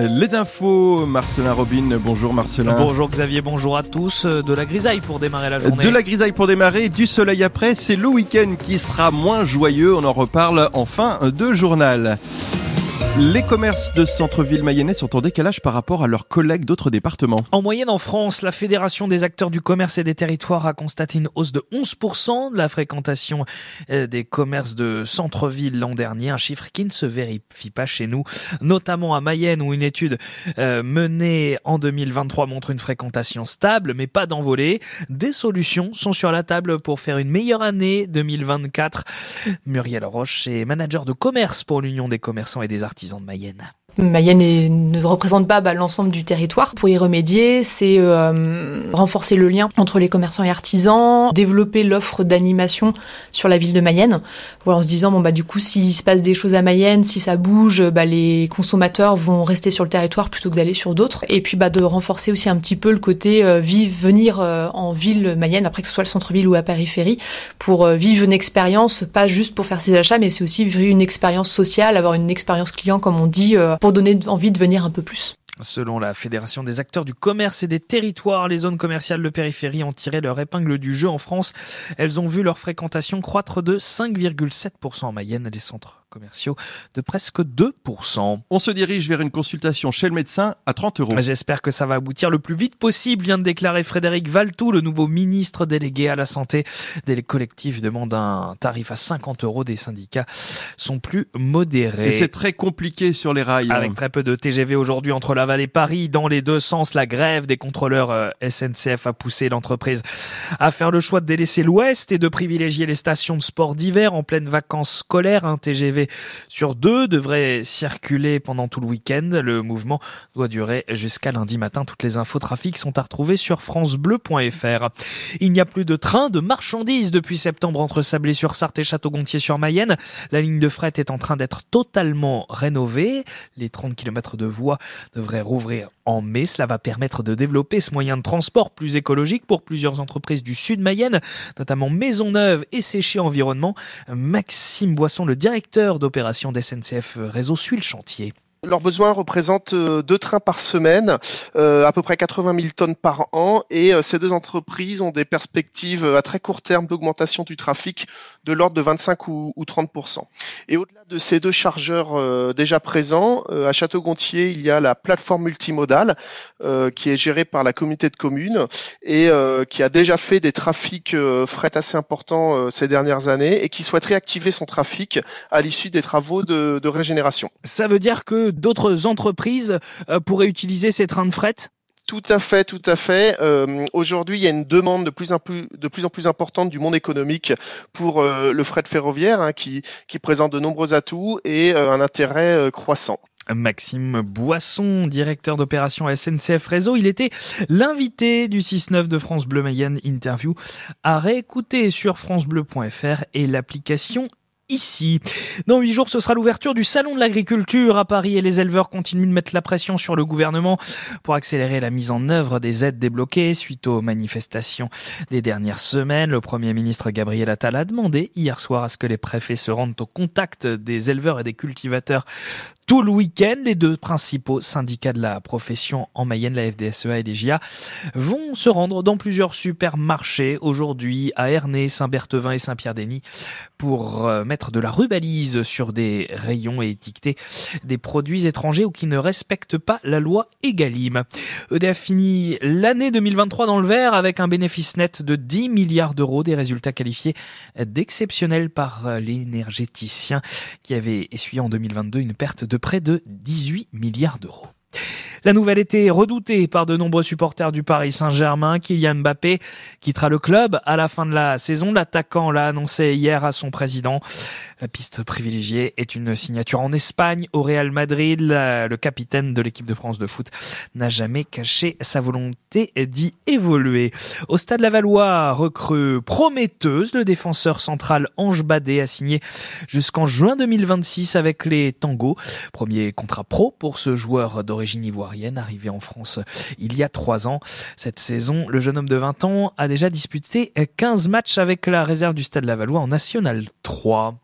Les infos, Marcelin Robin. Bonjour Marcelin. Bonjour Xavier, bonjour à tous. De la grisaille pour démarrer la journée. De la grisaille pour démarrer, du soleil après. C'est le week-end qui sera moins joyeux. On en reparle en fin de journal. Les commerces de centre-ville mayennais sont en décalage par rapport à leurs collègues d'autres départements. En moyenne en France, la Fédération des acteurs du commerce et des territoires a constaté une hausse de 11% de la fréquentation euh, des commerces de centre-ville l'an dernier, un chiffre qui ne se vérifie pas chez nous, notamment à Mayenne où une étude euh, menée en 2023 montre une fréquentation stable mais pas d'envolée. Des solutions sont sur la table pour faire une meilleure année 2024. Muriel Roche est manager de commerce pour l'Union des commerçants et des artisans de Mayenne. Mayenne ne représente pas bah, l'ensemble du territoire. Pour y remédier, c'est euh, renforcer le lien entre les commerçants et artisans, développer l'offre d'animation sur la ville de Mayenne. Voilà, en se disant bon bah du coup s'il se passe des choses à Mayenne, si ça bouge, bah, les consommateurs vont rester sur le territoire plutôt que d'aller sur d'autres. Et puis bah de renforcer aussi un petit peu le côté euh, vivre, venir euh, en ville Mayenne, après que ce soit le centre-ville ou la périphérie, pour euh, vivre une expérience, pas juste pour faire ses achats, mais c'est aussi vivre une expérience sociale, avoir une expérience client comme on dit. Pour donner envie de venir un peu plus. Selon la Fédération des acteurs du commerce et des territoires, les zones commerciales de périphérie ont tiré leur épingle du jeu en France. Elles ont vu leur fréquentation croître de 5,7% en Mayenne. Les centres commerciaux de presque 2%. On se dirige vers une consultation chez le médecin à 30 euros. J'espère que ça va aboutir le plus vite possible, vient de déclarer Frédéric Valtou, le nouveau ministre délégué à la santé. Des collectifs demandent un tarif à 50 euros, des syndicats sont plus modérés. Et c'est très compliqué sur les rails. Hein. Avec très peu de TGV aujourd'hui entre Laval et Paris, dans les deux sens, la grève des contrôleurs euh, SNCF a poussé l'entreprise à faire le choix de délaisser l'Ouest et de privilégier les stations de sport d'hiver en pleine vacances scolaires. Un TGV sur deux devrait circuler pendant tout le week-end. Le mouvement doit durer jusqu'à lundi matin. Toutes les infos trafic sont à retrouver sur francebleu.fr. Il n'y a plus de train de marchandises depuis septembre entre Sablé-sur-Sarthe et Château-Gontier-sur-Mayenne. La ligne de fret est en train d'être totalement rénovée. Les 30 km de voies devraient rouvrir en mai. Cela va permettre de développer ce moyen de transport plus écologique pour plusieurs entreprises du sud Mayenne, notamment Maisonneuve et Séché Environnement. Maxime Boisson, le directeur d'opération d'SNCF Réseau, suit le chantier. Leurs besoins représentent euh, deux trains par semaine, euh, à peu près 80 000 tonnes par an, et euh, ces deux entreprises ont des perspectives à très court terme d'augmentation du trafic de l'ordre de 25 ou, 30 Et au-delà de ces deux chargeurs déjà présents, à Château-Gontier, il y a la plateforme multimodale qui est gérée par la communauté de communes et qui a déjà fait des trafics fret assez importants ces dernières années et qui souhaiterait activer son trafic à l'issue des travaux de, de régénération. Ça veut dire que d'autres entreprises euh, pourraient utiliser ces trains de fret? Tout à fait, tout à fait. Euh, aujourd'hui, il y a une demande de plus en plus, de plus en plus importante du monde économique pour euh, le fret ferroviaire, hein, qui, qui présente de nombreux atouts et un intérêt croissant. Maxime Boisson, directeur d'opération SNCF Réseau. Il était l'invité du 6-9 de France Bleu Mayenne Interview à réécouter sur francebleu.fr et l'application ici. Dans huit jours, ce sera l'ouverture du Salon de l'agriculture à Paris et les éleveurs continuent de mettre la pression sur le gouvernement pour accélérer la mise en œuvre des aides débloquées suite aux manifestations des dernières semaines. Le Premier ministre Gabriel Attal a demandé hier soir à ce que les préfets se rendent au contact des éleveurs et des cultivateurs tout le week-end. Les deux principaux syndicats de la profession en Mayenne, la FDSEA et les GIA, vont se rendre dans plusieurs supermarchés aujourd'hui à Ernée, Saint-Berthevin et Saint-Pierre-Denis pour euh, mettre de la rubalise sur des rayons et étiqueter des produits étrangers ou qui ne respectent pas la loi Egalim. EDF finit l'année 2023 dans le vert avec un bénéfice net de 10 milliards d'euros, des résultats qualifiés d'exceptionnels par l'énergéticien qui avait essuyé en 2022 une perte de près de 18 milliards d'euros. La nouvelle était redoutée par de nombreux supporters du Paris Saint-Germain. Kylian Mbappé quittera le club à la fin de la saison. L'attaquant l'a annoncé hier à son président. La piste privilégiée est une signature en Espagne au Real Madrid. Le capitaine de l'équipe de France de foot n'a jamais caché sa volonté d'y évoluer. Au stade Lavallois, recrue prometteuse, le défenseur central Ange Badé a signé jusqu'en juin 2026 avec les Tangos. Premier contrat pro pour ce joueur d'origine ivoirienne arrivé en France il y a trois ans. Cette saison, le jeune homme de 20 ans a déjà disputé 15 matchs avec la réserve du Stade Lavallois en National 3.